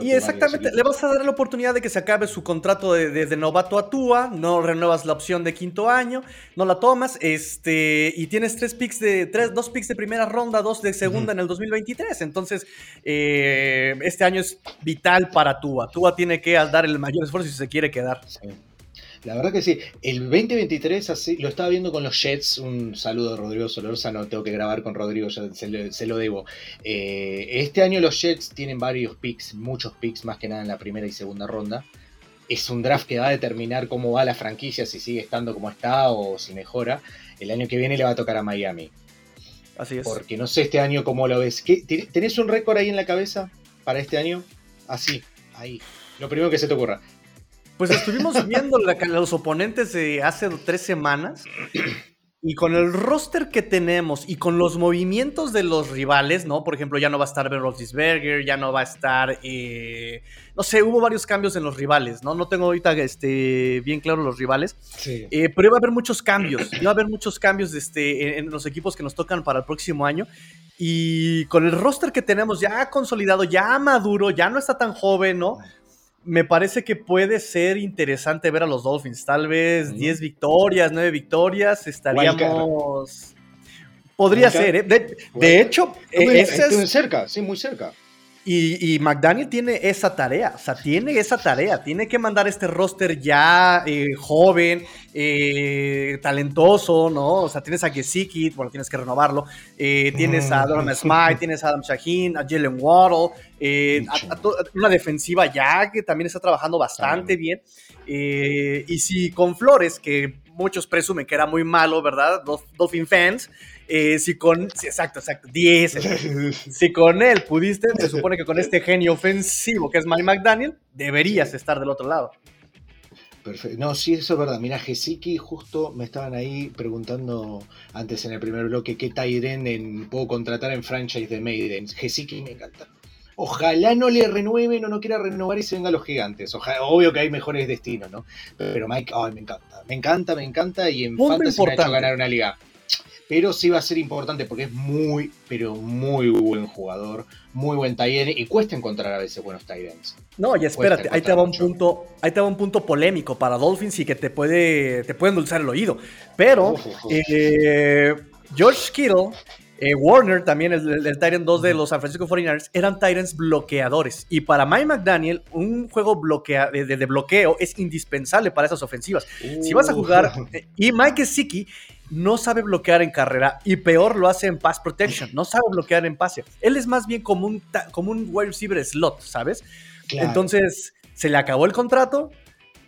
y exactamente, le vas a dar la oportunidad de que se acabe su contrato de, novato a Tua, no renuevas la opción de quinto año, no la tomas, este, y tienes tres picks de, tres, dos picks de primera ronda, dos de segunda en el 2023. Entonces, eh, este año es vital para Tua. Tua tiene que dar el mayor esfuerzo si se quiere quedar. La verdad que sí. El 2023 así, lo estaba viendo con los Jets. Un saludo de Rodrigo no tengo que grabar con Rodrigo, ya se, lo debo. Eh, este año los Jets tienen varios picks, muchos picks, más que nada en la primera y segunda ronda. Es un draft que va a determinar cómo va la franquicia, si sigue estando como está o si mejora. El año que viene le va a tocar a Miami. Así es. Porque no sé este año cómo lo ves. ¿Tenés un récord ahí en la cabeza para este año? Así, ahí. Lo primero que se te ocurra. Pues estuvimos viendo los oponentes de hace tres semanas y con el roster que tenemos y con los movimientos de los rivales, ¿no? Por ejemplo, ya no va a estar Ben Roethlisberger, ya no va a estar, eh, no sé, hubo varios cambios en los rivales, ¿no? No tengo ahorita este, bien claro los rivales, sí. Eh, pero iba a haber muchos cambios, iba a haber muchos cambios este, en los equipos que nos tocan para el próximo año. Y con el roster que tenemos ya consolidado, ya maduro, ya no está tan joven, ¿no? Me parece que puede ser interesante ver a los Dolphins. Tal vez 10 victorias, 9 victorias, estaríamos... Podría ser, ¿eh? De, hecho, ese es... cerca, sí, muy cerca. Y, McDaniel tiene esa tarea, o sea, tiene esa tarea, tiene que mandar este roster ya eh, joven, eh, talentoso, ¿no? O sea, tienes a Gesicki, bueno, tienes que renovarlo, eh, tienes a Donovan Smythe, tienes a Adam Shaheen, a Jalen Waddle, una defensiva ya que también está trabajando bastante bien. y si con Flores, que muchos presumen que era muy malo, ¿verdad? Dolphin fans, eh, si con, exacto, exacto, 10. si con él pudiste, se supone que con este genio ofensivo que es Mike McDaniel, deberías estar del otro lado. Perfecto. No, sí, eso es verdad. Mira, Gesiki, justo me estaban ahí preguntando antes en el primer bloque qué Tyren puedo contratar en franchise de Maiden. Gesiki me encanta. Ojalá no le renueven o no quiera renovar y se venga a los gigantes. obvio que hay mejores destinos, ¿no? Pero Mike, ay, me encanta. Me encanta, me encanta. Y en Fantasy me ha hecho ganar una liga pero sí va a ser importante porque es muy, pero muy buen jugador, muy buen Tyrant y cuesta encontrar a veces buenos Tyrants. No, y espérate, ahí te va un punto, ahí te va un punto polémico para Dolphins y que te puede, te puede endulzar el oído. Pero eh, George Kittle, eh, Warner, también el, el, Tyrant 2 de los San Francisco 49ers, eran Tyrants bloqueadores. Y para Mike McDaniel, un juego bloquea, de, bloqueo es indispensable para esas ofensivas. si vas a jugar, eh, y Mike Siki no sabe bloquear en carrera y peor lo hace en pass protection, no sabe bloquear en pase. Él es más bien como un, como un wide receiver slot, ¿sabes? Entonces, se le acabó el contrato.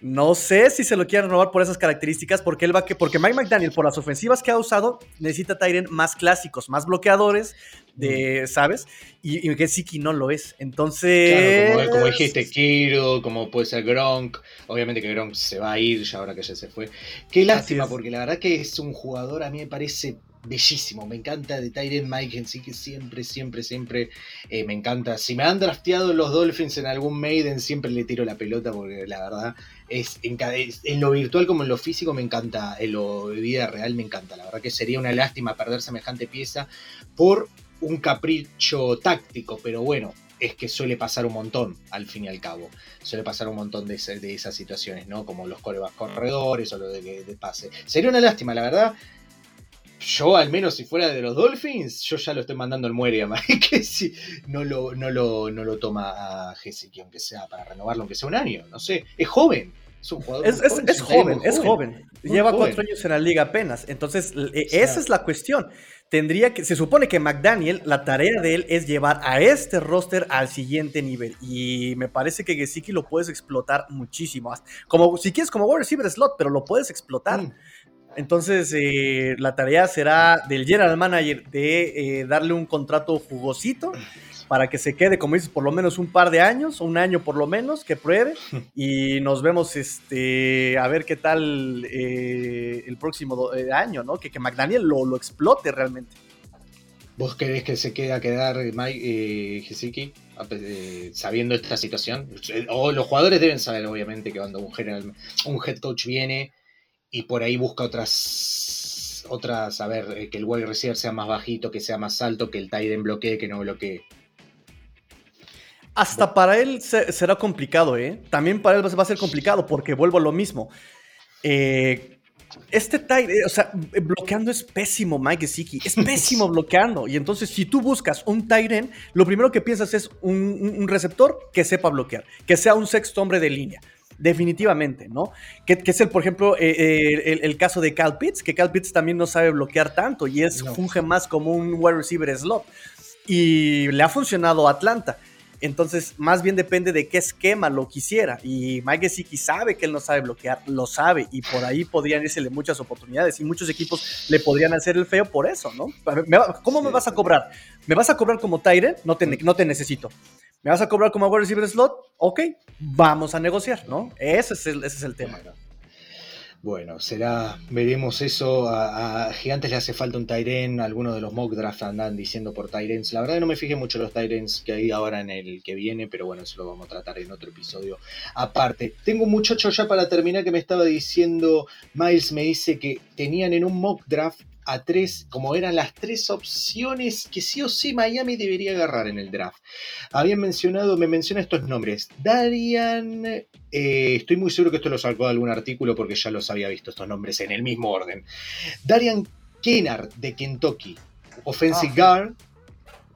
No sé si se lo quiere renovar por esas características, porque él va que, porque Mike McDaniel, por las ofensivas que ha usado, necesita Tyren más clásicos, más bloqueadores, de, ¿sabes? Y, y Gesicki no lo es. Entonces. Claro, como, dijiste, Kiro, como puede ser Gronk. Obviamente que Gronk se va a ir ya ahora que ya se fue. Qué lástima, porque la verdad que es un jugador, a mí me parece bellísimo. Me encanta de Tyren Mike sí que siempre, siempre, siempre eh, me encanta. Si me han drafteado los Dolphins en algún Maiden, siempre le tiro la pelota porque la verdad es en, en, lo virtual como en lo físico me encanta, en lo de vida real me encanta. La verdad que sería una lástima perder semejante pieza por un capricho táctico, pero bueno, es que suele pasar un montón, al fin y al cabo. Suele pasar un montón de, de esas situaciones, ¿no? Como los corebas corredores o lo de, de, pase. Sería una lástima, la verdad. Yo, al menos si fuera de los Dolphins, yo ya lo estoy mandando al muere a que si no lo, no lo, no lo toma a Jessica, aunque sea para renovarlo, aunque sea un año, no sé. Es joven. Es un jugador. Es, joven, es, joven, es joven. Lleva cuatro años en la liga apenas. Entonces, e, esa es la cuestión tendría que, se supone que McDaniel, la tarea de él es llevar a este roster al siguiente nivel. Y me parece que Gesicki lo puedes explotar muchísimo. Como si quieres, como wide receiver slot, pero lo puedes explotar. Mm. Entonces, eh, la tarea será del general manager de eh, darle un contrato jugosito para que se quede, como dices, por lo menos un par de años, un año por lo menos, que pruebe. Y nos vemos este, a ver qué tal eh, el próximo eh, año, ¿no? Que, que McDaniel lo, lo, explote realmente. ¿Vos querés que se quede a quedar Mike eh, eh, sabiendo esta situación? O los jugadores deben saber, obviamente, que cuando un, general, un head coach viene y por ahí busca otras otras, a ver, que el wide receiver sea más bajito, que sea más alto, que el tight end bloquee, que no bloquee. Hasta para él será complicado, ¿eh? También para él va a ser complicado porque vuelvo a lo mismo. Eh, este eh, o sea, bloqueando es pésimo, Mike Gesicki. Es pésimo bloqueando. Y entonces, si tú buscas un Tyrant, lo primero que piensas es un, receptor que sepa bloquear, que sea un sexto hombre de línea. Definitivamente, ¿no? Que, es el, por ejemplo, eh, el, caso de Cal Pitts, que Cal Pitts también no sabe bloquear tanto y es, funge más como un wide receiver slot. Y le ha funcionado a Atlanta. Entonces, más bien depende de qué esquema lo quisiera. Y Mike Gesicki sabe que él no sabe bloquear, lo sabe, y por ahí podrían irse muchas oportunidades. Y muchos equipos le podrían hacer el feo por eso, ¿no? ¿Cómo me vas a cobrar? ¿Me vas a cobrar como Tyre? No te, no te necesito. ¿Me vas a cobrar como wide receiver slot? Ok, vamos a negociar, ¿no? Ese es el, ese es el tema. Bueno, será, veremos eso. A, Gigantes le hace falta un Tyren. Algunos de los mock draft andan diciendo por Tyrens. La verdad no me fijé mucho los Tyrens que hay ahora en el que viene, pero bueno, eso lo vamos a tratar en otro episodio aparte. Tengo un muchacho ya para terminar que me estaba diciendo, Miles me dice que tenían en un mock draft a tres, como eran las tres opciones que sí o sí Miami debería agarrar en el draft. Habían mencionado, me menciona estos nombres. Darian, eh, estoy muy seguro que esto lo sacó de algún artículo porque ya los había visto estos nombres en el mismo orden. Darian Kennard de Kentucky. Offensive Guard.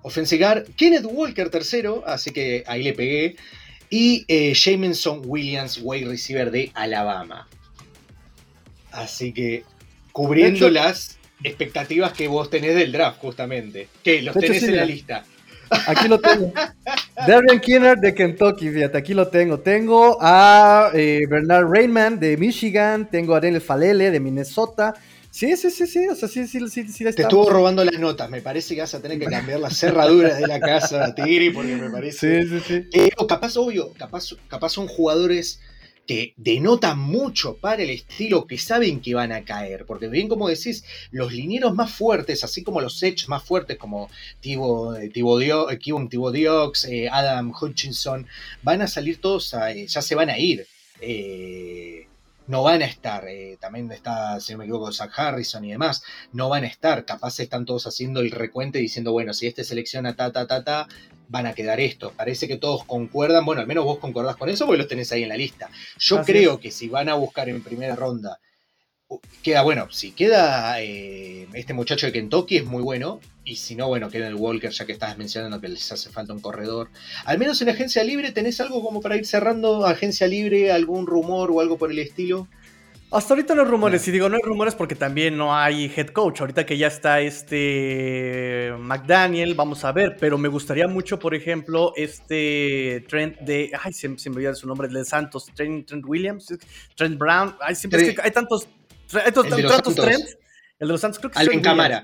Offensive Guard. Kenneth Walker tercero, así que ahí le pegué. Y eh, Jameson Williams, wide receiver de Alabama. Así que cubriendo las expectativas que vos tenés del draft, justamente. Que los tenés en la lista. Aquí lo tengo. Darian Kinner de Kentucky, fíjate, aquí lo tengo. Tengo a eh, Bernard Rainman de Michigan, tengo a Daniel Falele de Minnesota. Sí, sí, sí, sí, o sea, sí, sí, sí, sí Te estuvo robando las notas, me parece que vas a tener que cambiar las cerraduras de la casa, Tigri, porque me parece... Sí, sí, sí. Eh, capaz, obvio, capaz, capaz son jugadores que denotan mucho para el estilo que saben que van a caer. Porque bien como decís, los linieros más fuertes, así como los edge más fuertes como Tibo, eh, Tibo, eh, Diox, eh, Adam Hutchinson, van a salir todos, ya se van a ir. No van a estar, también está, si no me equivoco, Zach Harrison y demás, no van a estar, capaz están todos haciendo el recuento y diciendo, bueno, si este selecciona ta, ta, ta, ta, van a quedar estos. Parece que todos concuerdan, bueno, al menos vos concordás con eso porque los tenés ahí en la lista. Yo creo que si van a buscar en primera ronda, queda bueno, si queda eh, este muchacho de Kentucky es muy bueno, y si no, bueno, queda el Walker, ya que estabas mencionando que les hace falta un corredor. Al menos en agencia libre, ¿tenés algo como para ir cerrando agencia libre, algún rumor o algo por el estilo? Hasta ahorita no hay rumores, y digo no hay rumores porque también no hay head coach. Ahorita que ya está este McDaniel, vamos a ver, pero me gustaría mucho, por ejemplo, este Trent de. Ay, se, me olvidó su nombre, de Santos, Trent, Williams, Trent Brown. Ay, siempre es que hay tantos. Hay tantos Trent. El de los Santos, creo que en cámara.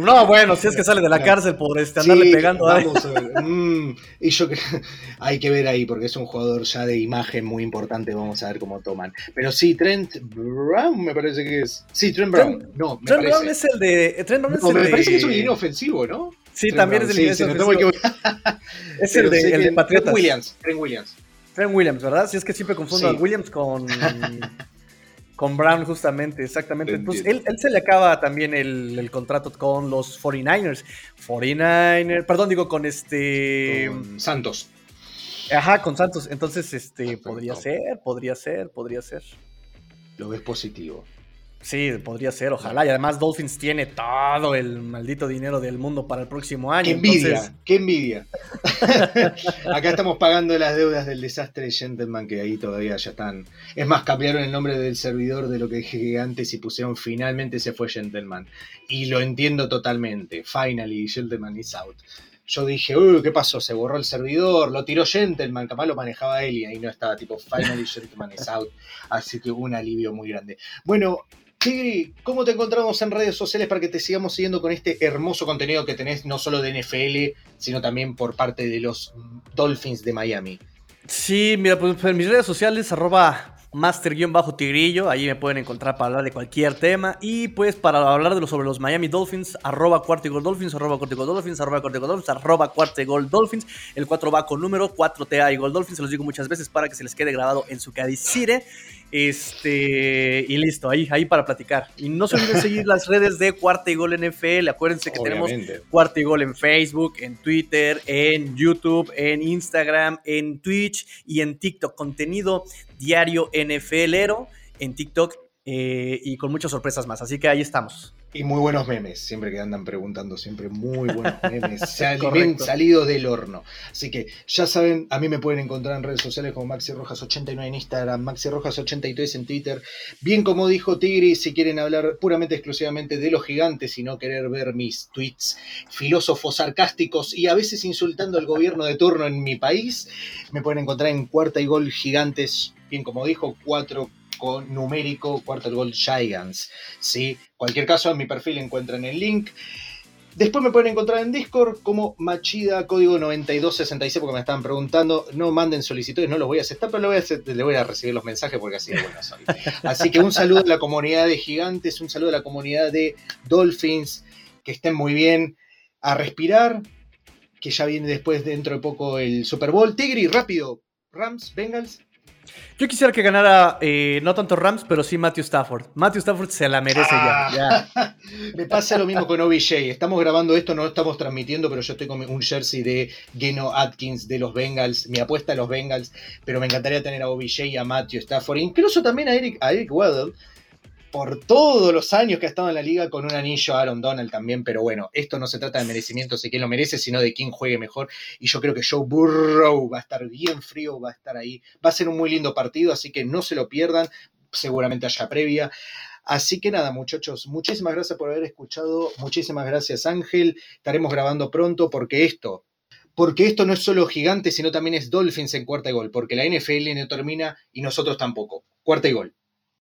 No, bueno, si es que sale de la cárcel por este, andarle pegando. Vamos mm, y yo que hay que ver ahí, porque es un jugador ya de imagen muy importante. Vamos a ver cómo toman. Pero sí, Trent Brown me parece que es. Sí, Trent Brown. no, me Trent Brown es el de. Trent Brown es no, el me parece que es un línea ofensivo, ¿no? Sí, también es el línea ofensivo. es el de, el de Patriotas. Trent Williams. Trent Williams. Trent Williams, ¿verdad? Si es que siempre confundo a Williams con. Con Brown, justamente, exactamente. Pues él, se le acaba también el, contrato con los 49ers. 49ers, perdón, digo, con este. Santos. Ajá, con Santos. Entonces, este, podría ser, podría ser, podría ser. Lo ves positivo. Sí, podría ser, ojalá. Y además Dolphins tiene todo el maldito dinero del mundo para el próximo año. ¡Qué envidia! ¡Qué envidia! Acá estamos pagando las deudas del desastre de Gentleman, que ahí todavía ya están. Es más, cambiaron el nombre del servidor de lo que dije antes y pusieron finalmente se fue Gentleman. Y lo entiendo totalmente. Finally, Gentleman is out. Yo dije, uy, ¿qué pasó? Se borró el servidor, lo tiró Gentleman, capaz lo manejaba él y ahí no estaba tipo Finally Gentleman is out. Así que hubo un alivio muy grande. Bueno, Tigri, ¿cómo te encontramos en redes sociales para que te sigamos siguiendo con este hermoso contenido que tenés no solo de NFL, sino también por parte de los Dolphins de Miami? Sí, mira, pues en mis redes sociales, arroba master-tigrillo, ahí me pueden encontrar para hablar de cualquier tema. Y pues para hablar de lo, sobre los Miami Dolphins, arroba cuartigol Dolphins, arroba cuartigol Dolphins, arroba cuartigol Dolphins, arroba cuartigol Dolphins. El 4 va con número 4TA y Gold Dolphins, se los digo muchas veces para que se les quede grabado en su cadicire. Este, y listo, ahí, ahí para platicar. Y no se olviden seguir las redes de Cuarta y Gol NFL. Acuérdense que tenemos Cuarta y Gol en Facebook, en Twitter, en YouTube, en Instagram, en Twitch y en TikTok. Contenido diario NFLero en TikTok eh, y con muchas sorpresas más. Así que ahí estamos. Y muy buenos memes, siempre que andan preguntando, siempre muy buenos memes, salidos del horno. Así que ya saben, a mí me pueden encontrar en redes sociales como Maxi Rojas89 en Instagram, Maxi Rojas83 en Twitter. Bien como dijo Tigri, si quieren hablar puramente exclusivamente de los gigantes y no querer ver mis tweets filósofos sarcásticos y a veces insultando al gobierno de turno en mi país, me pueden encontrar en Cuarta y Gol Gigantes, bien como dijo, cuatro numérico Quarter Gold Giants. ¿sí? Cualquier caso, en mi perfil encuentran el link. Después me pueden encontrar en Discord como Machida código 9266 porque me estaban preguntando, no manden solicitudes, no los voy a aceptar, pero le voy a, recibir los mensajes porque así de buena soy. Así que un saludo a la comunidad de gigantes, un saludo a la comunidad de Dolphins, que estén muy bien, a respirar, que ya viene después dentro de poco el Super Bowl. Tigri, rápido, Rams, Bengals. Yo quisiera que ganara eh, no tanto Rams, pero sí Matthew Stafford. Matthew Stafford se la merece ya, ah. Me pasa lo mismo con OBJ. Estamos grabando esto, no lo estamos transmitiendo, pero yo estoy con un jersey de Geno Atkins de los Bengals. Mi apuesta a los Bengals, pero me encantaría tener a OBJ y a Matthew Stafford. Incluso también a Eric, a Eric Weddle. Por todos los años que ha estado en la liga con un anillo Aaron Donald también, pero bueno, esto no se trata de merecimiento de quién lo merece, sino de quién juegue mejor. Y yo creo que Joe Burrow va a estar bien frío, va a estar ahí. Va a ser un muy lindo partido, así que no se lo pierdan. Seguramente haya previa. Así que nada, muchachos, muchísimas gracias por haber escuchado. Muchísimas gracias, Ángel. Estaremos grabando pronto porque esto, porque esto no es solo gigante, sino también es Dolphins en cuarta y gol, porque la NFL no termina y nosotros tampoco. Cuarta y gol.